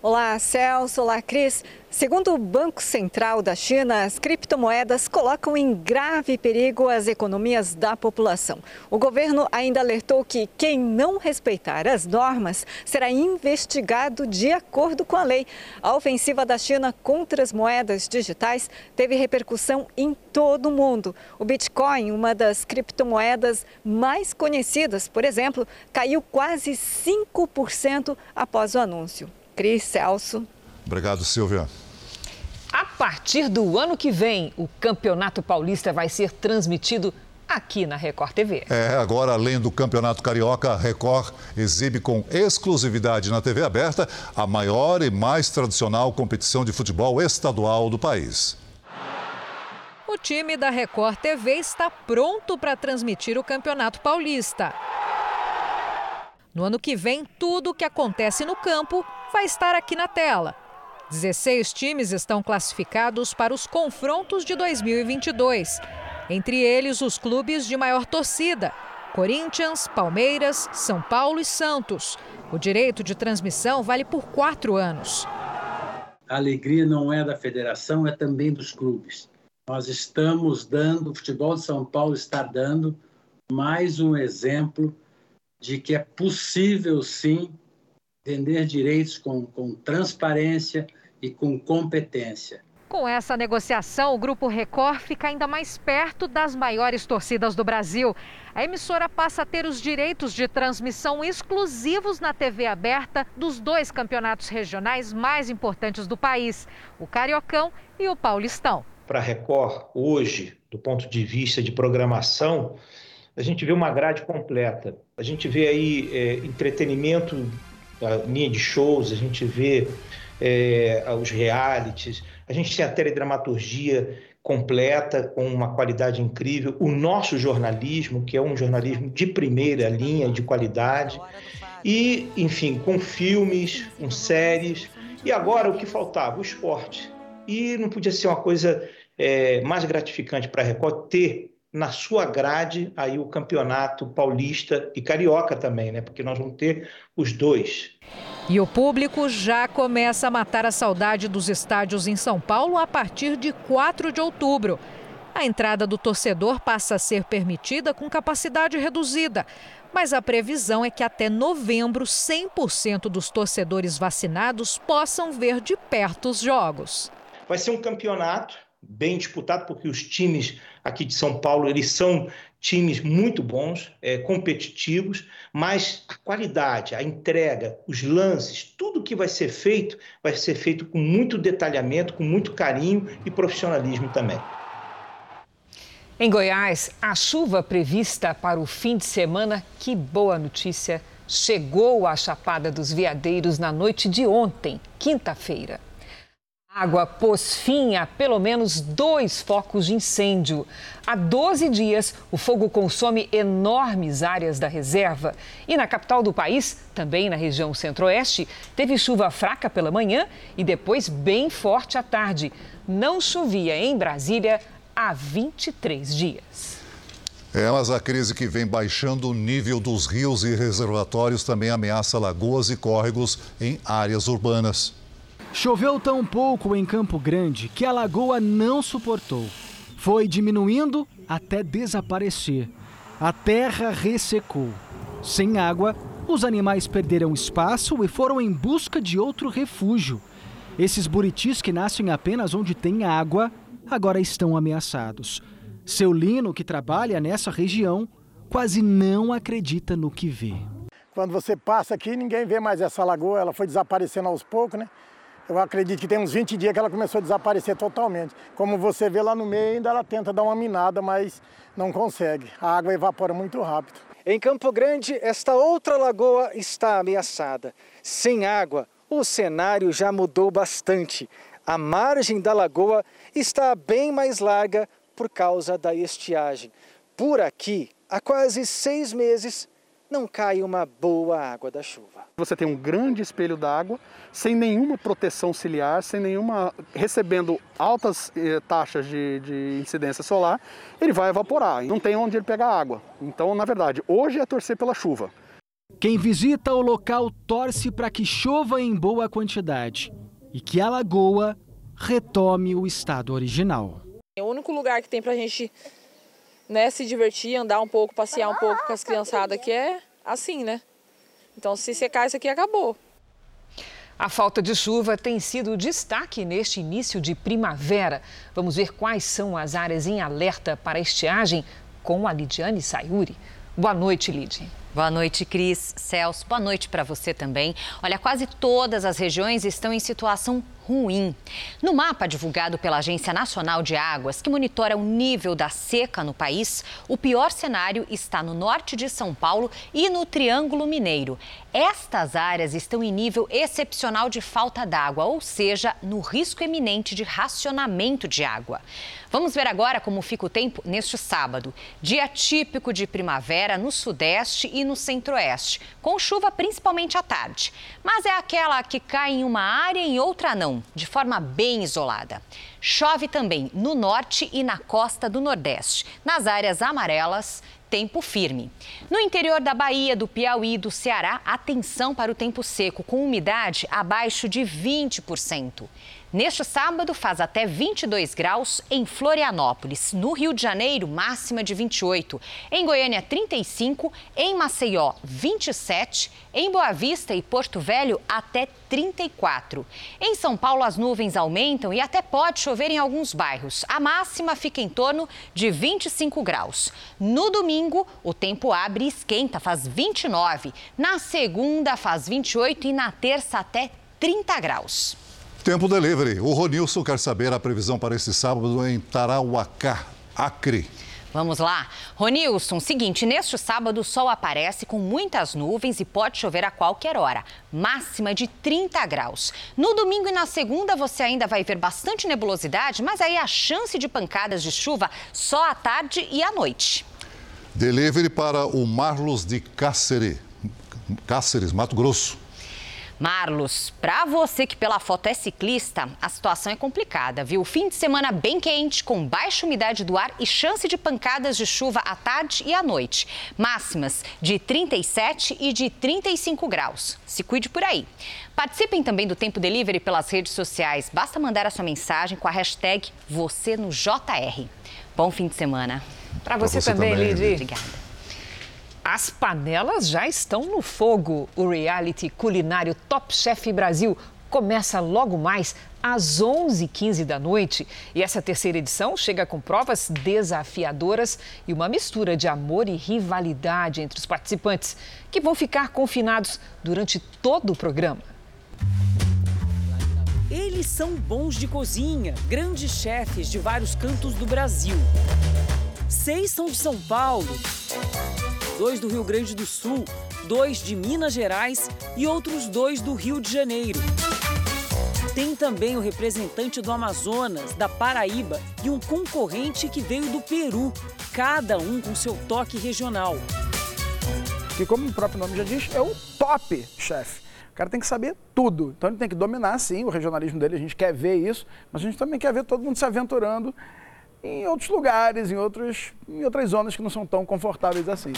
S38: Olá, Celso. Olá, Cris. Segundo o Banco Central da China, as criptomoedas colocam em grave perigo as economias da população. O governo ainda alertou que quem não respeitar as normas será investigado de acordo com a lei. A ofensiva da China contra as moedas digitais teve repercussão em todo o mundo. O Bitcoin, uma das criptomoedas mais conhecidas, por exemplo, caiu quase 5% após o anúncio. Cris, Celso.
S3: Obrigado, Silvia.
S2: A partir do ano que vem, o Campeonato Paulista vai ser transmitido aqui na Record TV.
S3: É, agora além do Campeonato Carioca, a Record exibe com exclusividade na TV aberta a maior e mais tradicional competição de futebol estadual do país.
S39: O time da Record TV está pronto para transmitir o Campeonato Paulista. No ano que vem, tudo o que acontece no campo vai estar aqui na tela. 16 times estão classificados para os confrontos de 2022. Entre eles, os clubes de maior torcida: Corinthians, Palmeiras, São Paulo e Santos. O direito de transmissão vale por quatro anos.
S40: A alegria não é da federação, é também dos clubes. Nós estamos dando, o futebol de São Paulo está dando mais um exemplo de que é possível sim vender direitos com, com transparência e com competência.
S39: Com essa negociação, o Grupo Record fica ainda mais perto das maiores torcidas do Brasil. A emissora passa a ter os direitos de transmissão exclusivos na TV aberta dos dois campeonatos regionais mais importantes do país, o Cariocão e o Paulistão.
S35: Para a Record, hoje, do ponto de vista de programação, a gente vê uma grade completa. A gente vê aí é, entretenimento linha de shows, a gente vê é, os realities, a gente tem a teledramaturgia completa, com uma qualidade incrível, o nosso jornalismo, que é um jornalismo de primeira linha, de qualidade, e, enfim, com filmes, com séries, e agora o que faltava? O esporte. E não podia ser uma coisa é, mais gratificante para a Record ter na sua grade aí o campeonato paulista e carioca também, né? Porque nós vamos ter os dois.
S39: E o público já começa a matar a saudade dos estádios em São Paulo a partir de 4 de outubro. A entrada do torcedor passa a ser permitida com capacidade reduzida, mas a previsão é que até novembro 100% dos torcedores vacinados possam ver de perto os jogos.
S35: Vai ser um campeonato bem disputado, porque os times aqui de São Paulo eles são times muito bons, é, competitivos, mas a qualidade, a entrega, os lances, tudo que vai ser feito, vai ser feito com muito detalhamento, com muito carinho e profissionalismo também.
S2: Em Goiás, a chuva prevista para o fim de semana, que boa notícia, chegou à Chapada dos Veadeiros na noite de ontem, quinta-feira. Água pôs fim a pelo menos dois focos de incêndio. Há 12 dias, o fogo consome enormes áreas da reserva. E na capital do país, também na região centro-oeste, teve chuva fraca pela manhã e depois bem forte à tarde. Não chovia em Brasília há 23 dias.
S3: Mas a crise que vem baixando o nível dos rios e reservatórios também ameaça lagoas e córregos em áreas urbanas.
S41: Choveu tão pouco em Campo Grande que a lagoa não suportou. Foi diminuindo até desaparecer. A terra ressecou. Sem água, os animais perderam espaço e foram em busca de outro refúgio. Esses buritis que nascem apenas onde tem água, agora estão ameaçados. Seu Lino, que trabalha nessa região, quase não acredita no que vê.
S42: Quando você passa aqui, ninguém vê mais essa lagoa, ela foi desaparecendo aos poucos, né? Eu acredito que tem uns 20 dias que ela começou a desaparecer totalmente. Como você vê lá no meio, ainda ela tenta dar uma minada, mas não consegue. A água evapora muito rápido.
S41: Em Campo Grande, esta outra lagoa está ameaçada. Sem água, o cenário já mudou bastante. A margem da lagoa está bem mais larga por causa da estiagem. Por aqui, há quase seis meses, não cai uma boa água da chuva.
S43: Você tem um grande espelho d'água, sem nenhuma proteção ciliar, sem nenhuma. recebendo altas eh, taxas de, de incidência solar, ele vai evaporar. Não tem onde ele pegar água. Então, na verdade, hoje é torcer pela chuva.
S41: Quem visita o local torce para que chova em boa quantidade e que a lagoa retome o estado original.
S44: É o único lugar que tem para a gente né, se divertir, andar um pouco, passear um pouco com as criançadas aqui é assim, né? Então, se secar isso aqui, acabou.
S2: A falta de chuva tem sido destaque neste início de primavera. Vamos ver quais são as áreas em alerta para estiagem com a Lidiane Sayuri. Boa noite, Lidiane.
S45: Boa noite, Cris. Celso, boa noite para você também. Olha, quase todas as regiões estão em situação ruim. No mapa divulgado pela Agência Nacional de Águas, que monitora o nível da seca no país, o pior cenário está no norte de São Paulo e no Triângulo Mineiro. Estas áreas estão em nível excepcional de falta d'água, ou seja, no risco eminente de racionamento de água. Vamos ver agora como fica o tempo neste sábado. Dia típico de primavera no sudeste e no centro-oeste, com chuva principalmente à tarde. Mas é aquela que cai em uma área e em outra não, de forma bem isolada. Chove também no norte e na costa do nordeste. Nas áreas amarelas, tempo firme. No interior da Bahia, do Piauí e do Ceará, atenção para o tempo seco, com umidade abaixo de 20%. Neste sábado, faz até 22 graus em Florianópolis. No Rio de Janeiro, máxima de 28. Em Goiânia, 35. Em Maceió, 27. Em Boa Vista e Porto Velho, até 34. Em São Paulo, as nuvens aumentam e até pode chover em alguns bairros. A máxima fica em torno de 25 graus. No domingo, o tempo abre e esquenta, faz 29. Na segunda, faz 28 e na terça, até 30 graus.
S3: Tempo delivery. O Ronilson quer saber a previsão para esse sábado em Tarauacá, Acre.
S45: Vamos lá. Ronilson, seguinte, neste sábado o sol aparece com muitas nuvens e pode chover a qualquer hora. Máxima de 30 graus. No domingo e na segunda você ainda vai ver bastante nebulosidade, mas aí a chance de pancadas de chuva só à tarde e à noite.
S3: Delivery para o Marlos de Cáceres, Cáceres, Mato Grosso.
S45: Marlos, para você que pela foto é ciclista, a situação é complicada, viu? Fim de semana bem quente, com baixa umidade do ar e chance de pancadas de chuva à tarde e à noite. Máximas de 37 e de 35 graus. Se cuide por aí. Participem também do Tempo Delivery pelas redes sociais. Basta mandar a sua mensagem com a hashtag você no JR. Bom fim de semana.
S2: Para você, você, também, também Lidy. Obrigada. As panelas já estão no fogo. O reality culinário Top Chef Brasil começa logo mais às 11h15 da noite. E essa terceira edição chega com provas desafiadoras e uma mistura de amor e rivalidade entre os participantes, que vão ficar confinados durante todo o programa.
S46: Eles são bons de cozinha, grandes chefes de vários cantos do Brasil. Seis são de São Paulo dois do Rio Grande do Sul, dois de Minas Gerais e outros dois do Rio de Janeiro. Tem também o representante do Amazonas, da Paraíba e um concorrente que veio do Peru, cada um com seu toque regional.
S47: Que, como o próprio nome já diz, é o top chefe. O cara tem que saber tudo. Então ele tem que dominar, sim, o regionalismo dele. A gente quer ver isso, mas a gente também quer ver todo mundo se aventurando em outros lugares, em, outros, em outras zonas que não são tão confortáveis assim.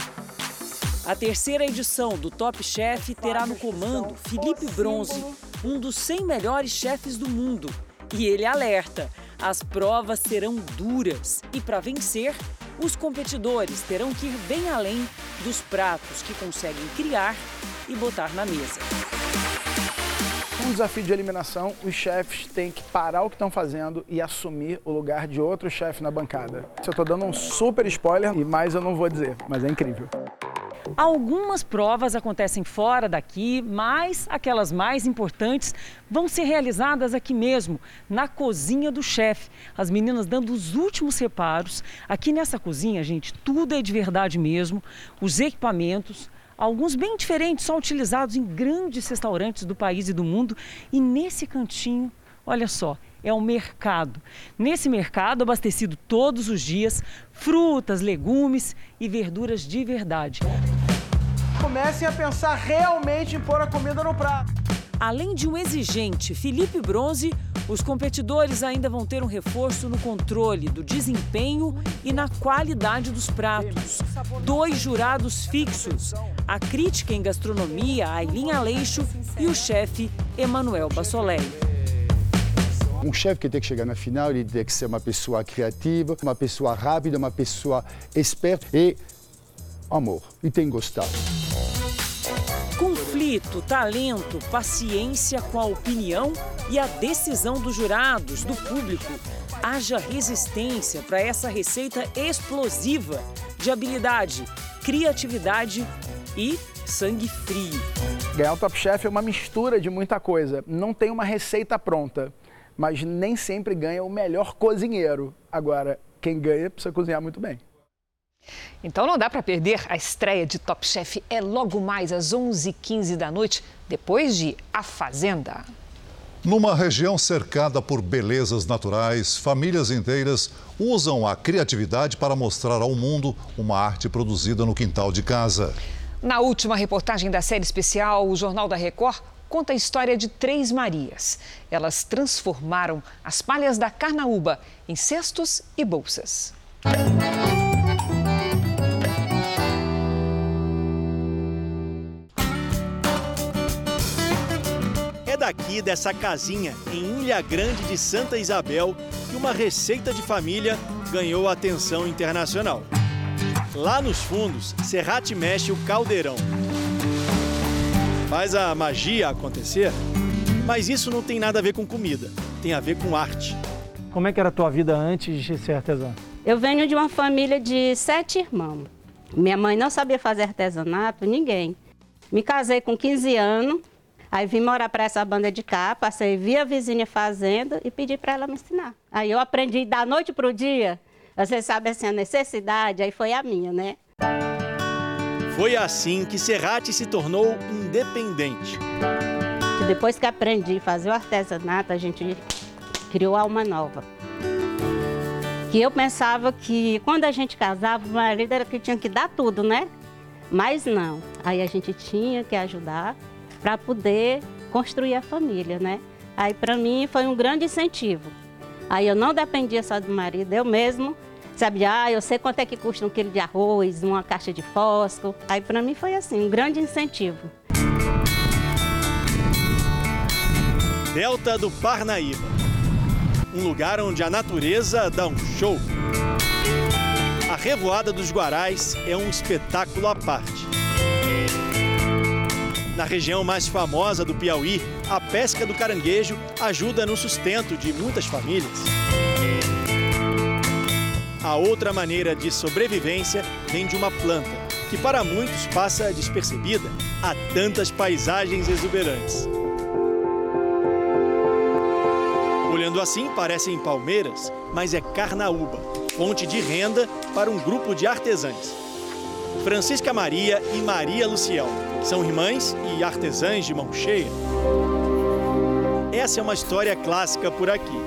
S46: A terceira edição do Top Chef terá no comando Felipe Bronze, um dos 100 melhores chefes do mundo. E ele alerta: as provas serão duras e, para vencer, os competidores terão que ir bem além dos pratos que conseguem criar e botar na mesa
S47: um desafio de eliminação, os chefes têm que parar o que estão fazendo e assumir o lugar de outro chefe na bancada. Eu estou dando um super spoiler e mais eu não vou dizer, mas é incrível.
S46: Algumas provas acontecem fora daqui, mas aquelas mais importantes vão ser realizadas aqui mesmo, na cozinha do chefe. As meninas dando os últimos reparos. Aqui nessa cozinha, gente, tudo é de verdade mesmo. Os equipamentos, alguns bem diferentes, só utilizados em grandes restaurantes do país e do mundo. E nesse cantinho, olha só, é o mercado. Nesse mercado, abastecido todos os dias, frutas, legumes e verduras de verdade.
S47: Comecem a pensar realmente em pôr a comida no prato.
S46: Além de um exigente Felipe Bronze, os competidores ainda vão ter um reforço no controle do desempenho e na qualidade dos pratos. Dois jurados fixos: a crítica em gastronomia, Aileen Aleixo, e o chefe Emanuel Bassolet.
S48: Um chefe que tem que chegar na final, ele tem que ser uma pessoa criativa, uma pessoa rápida, uma pessoa esperta e amor. E tem gostado.
S46: Conflito, talento, paciência com a opinião e a decisão dos jurados, do público. Haja resistência para essa receita explosiva de habilidade, criatividade e sangue frio.
S47: Ganhar o Top Chef é uma mistura de muita coisa. Não tem uma receita pronta mas nem sempre ganha o melhor cozinheiro. Agora, quem ganha precisa cozinhar muito bem.
S2: Então não dá para perder a estreia de Top Chef. É logo mais às 11h15 da noite, depois de A Fazenda.
S3: Numa região cercada por belezas naturais, famílias inteiras usam a criatividade para mostrar ao mundo uma arte produzida no quintal de casa.
S2: Na última reportagem da série especial, o Jornal da Record conta a história de três Marias. Elas transformaram as palhas da carnaúba em cestos e bolsas.
S49: É daqui dessa casinha em Ilha Grande de Santa Isabel que uma receita de família ganhou atenção internacional. Lá nos fundos, Serrate mexe o caldeirão faz a magia acontecer, mas isso não tem nada a ver com comida, tem a ver com arte.
S47: Como é que era a tua vida antes de ser artesã?
S50: Eu venho de uma família de sete irmãos. Minha mãe não sabia fazer artesanato, ninguém. Me casei com 15 anos, aí vim morar para essa banda de cá, passei via vizinha fazendo e pedi para ela me ensinar. Aí eu aprendi da noite para o dia, você sabe assim, a necessidade, aí foi a minha, né?
S49: Foi assim que Serrate se tornou independente.
S50: Depois que aprendi a fazer o artesanato, a gente criou Alma Nova. Que eu pensava que quando a gente casava, o marido era que tinha que dar tudo, né? Mas não. Aí a gente tinha que ajudar para poder construir a família, né? Aí para mim foi um grande incentivo. Aí eu não dependia só do marido, eu mesmo Sabe, ah, eu sei quanto é que custa um quilo de arroz, uma caixa de fósforo. Aí para mim foi assim, um grande incentivo.
S49: Delta do Parnaíba. Um lugar onde a natureza dá um show. A Revoada dos Guarais é um espetáculo à parte. Na região mais famosa do Piauí, a pesca do caranguejo ajuda no sustento de muitas famílias. A outra maneira de sobrevivência vem de uma planta, que para muitos passa despercebida a tantas paisagens exuberantes. Olhando assim, parecem palmeiras, mas é carnaúba, fonte de renda para um grupo de artesãs. Francisca Maria e Maria Luciel são irmãs e artesãs de mão cheia. Essa é uma história clássica por aqui.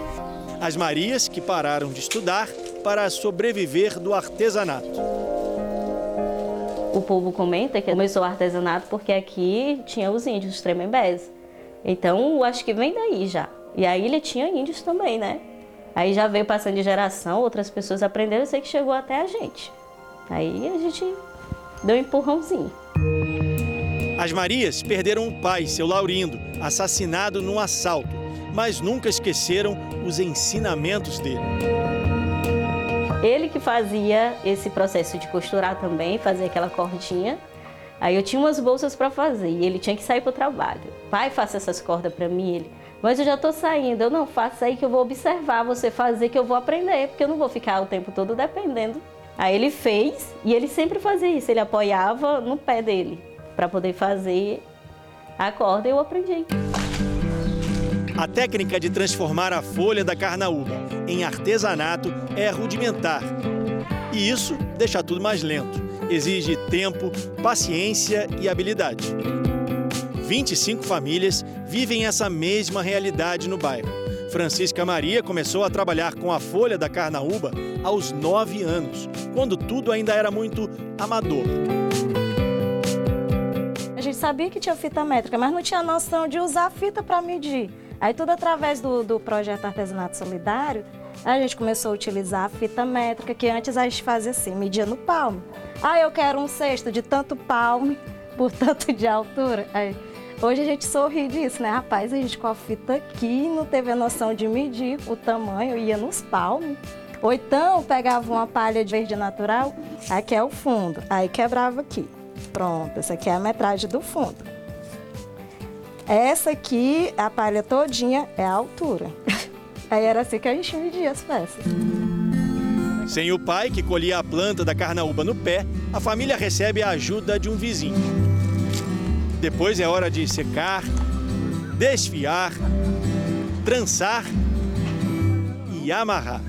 S49: As Marias, que pararam de estudar, para sobreviver do artesanato.
S50: O povo comenta que começou o artesanato porque aqui tinha os índios, os tremembés. Então, acho que vem daí já. E a ilha tinha índios também, né? Aí já veio passando de geração, outras pessoas aprenderam, sei que chegou até a gente. Aí a gente deu um empurrãozinho.
S49: As Marias perderam o pai, seu Laurindo, assassinado num assalto, mas nunca esqueceram os ensinamentos dele.
S50: Ele que fazia esse processo de costurar também, fazer aquela cordinha. Aí eu tinha umas bolsas para fazer e ele tinha que sair para o trabalho. Pai, faça essas cordas para mim. Ele, mas eu já estou saindo. Eu não faço aí que eu vou observar você fazer, que eu vou aprender, porque eu não vou ficar o tempo todo dependendo. Aí ele fez e ele sempre fazia isso. Ele apoiava no pé dele para poder fazer a corda eu aprendi.
S49: A técnica de transformar a folha da carnaúba em artesanato é rudimentar. E isso deixa tudo mais lento. exige tempo, paciência e habilidade. 25 famílias vivem essa mesma realidade no bairro. Francisca Maria começou a trabalhar com a folha da carnaúba aos 9 anos, quando tudo ainda era muito amador.
S51: Sabia que tinha fita métrica, mas não tinha noção de usar a fita para medir. Aí tudo através do, do projeto Artesanato Solidário, a gente começou a utilizar a fita métrica, que antes a gente fazia assim, media no palmo. Ah, eu quero um cesto de tanto palmo por tanto de altura. Aí, hoje a gente sorri disso, né? Rapaz, a gente com a fita aqui não teve a noção de medir o tamanho, ia nos palmos. Ou então pegava uma palha de verde natural, aqui é o fundo, aí quebrava aqui. Pronto, essa aqui é a metragem do fundo. Essa aqui, a palha todinha, é a altura. Aí era assim que a gente media as peças.
S49: Sem o pai, que colhia a planta da carnaúba no pé, a família recebe a ajuda de um vizinho. Depois é hora de secar, desfiar, trançar e amarrar.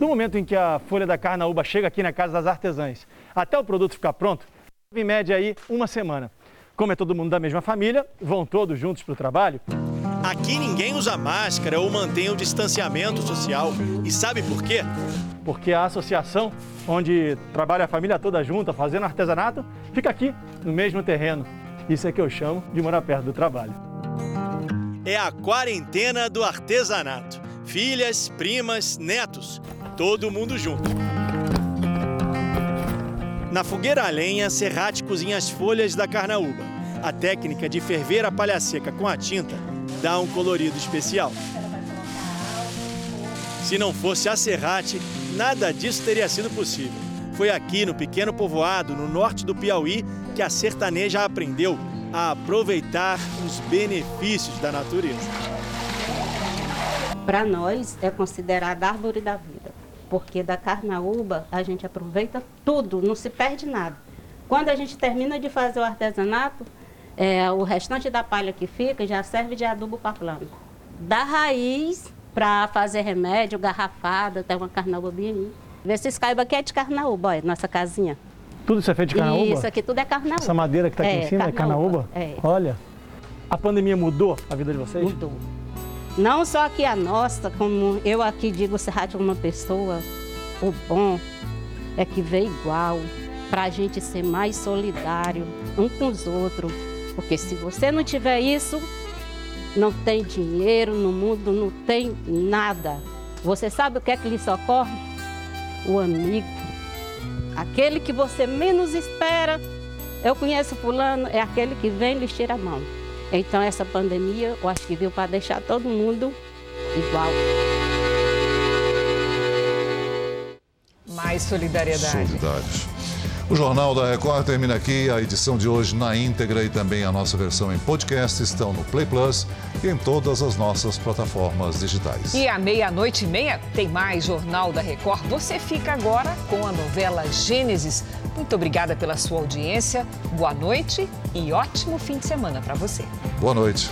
S52: No momento em que a folha da carnaúba chega aqui na Casa das Artesãs, até o produto ficar pronto, em média aí uma semana. Como é todo mundo da mesma família, vão todos juntos para o trabalho.
S49: Aqui ninguém usa máscara ou mantém o distanciamento social. E sabe por quê?
S52: Porque a associação, onde trabalha a família toda junta fazendo artesanato, fica aqui, no mesmo terreno. Isso é que eu chamo de morar perto do trabalho.
S49: É a quarentena do artesanato. Filhas, primas, netos, todo mundo junto. Na fogueira a lenha, Serrate cozinha as folhas da carnaúba. A técnica de ferver a palha seca com a tinta dá um colorido especial. Se não fosse a Serrate, nada disso teria sido possível. Foi aqui no pequeno povoado, no norte do Piauí, que a sertaneja aprendeu a aproveitar os benefícios da natureza.
S50: Para nós é considerada árvore da vida, porque da carnaúba a gente aproveita tudo, não se perde nada. Quando a gente termina de fazer o artesanato, é, o restante da palha que fica já serve de adubo para planta. Da raiz para fazer remédio, garrafada, tem uma carnaúba bem. Vê se caiba aqui é de carnaúba, olha, nossa casinha.
S52: Tudo isso é feito de carnaúba?
S50: Isso aqui tudo é carnaúba.
S52: Essa madeira que está aqui
S50: é,
S52: em cima é carnaúba?
S50: É.
S52: Olha, a pandemia mudou a vida de vocês?
S50: Mudou. Não só aqui a nossa, como eu aqui digo, Serrate uma pessoa, o bom é que vê igual, para a gente ser mais solidário um com os outros. Porque se você não tiver isso, não tem dinheiro no mundo, não tem nada. Você sabe o que é que lhe socorre? O amigo. Aquele que você menos espera. Eu conheço fulano, é aquele que vem e lhe tira a mão. Então essa pandemia, eu acho que veio para deixar todo mundo igual.
S2: Mais solidariedade.
S3: Solidariedade. O Jornal da Record termina aqui. A edição de hoje na íntegra e também a nossa versão em podcast estão no Play Plus e em todas as nossas plataformas digitais.
S2: E à meia-noite e meia tem mais Jornal da Record. Você fica agora com a novela Gênesis. Muito obrigada pela sua audiência. Boa noite e ótimo fim de semana para você.
S3: Boa noite.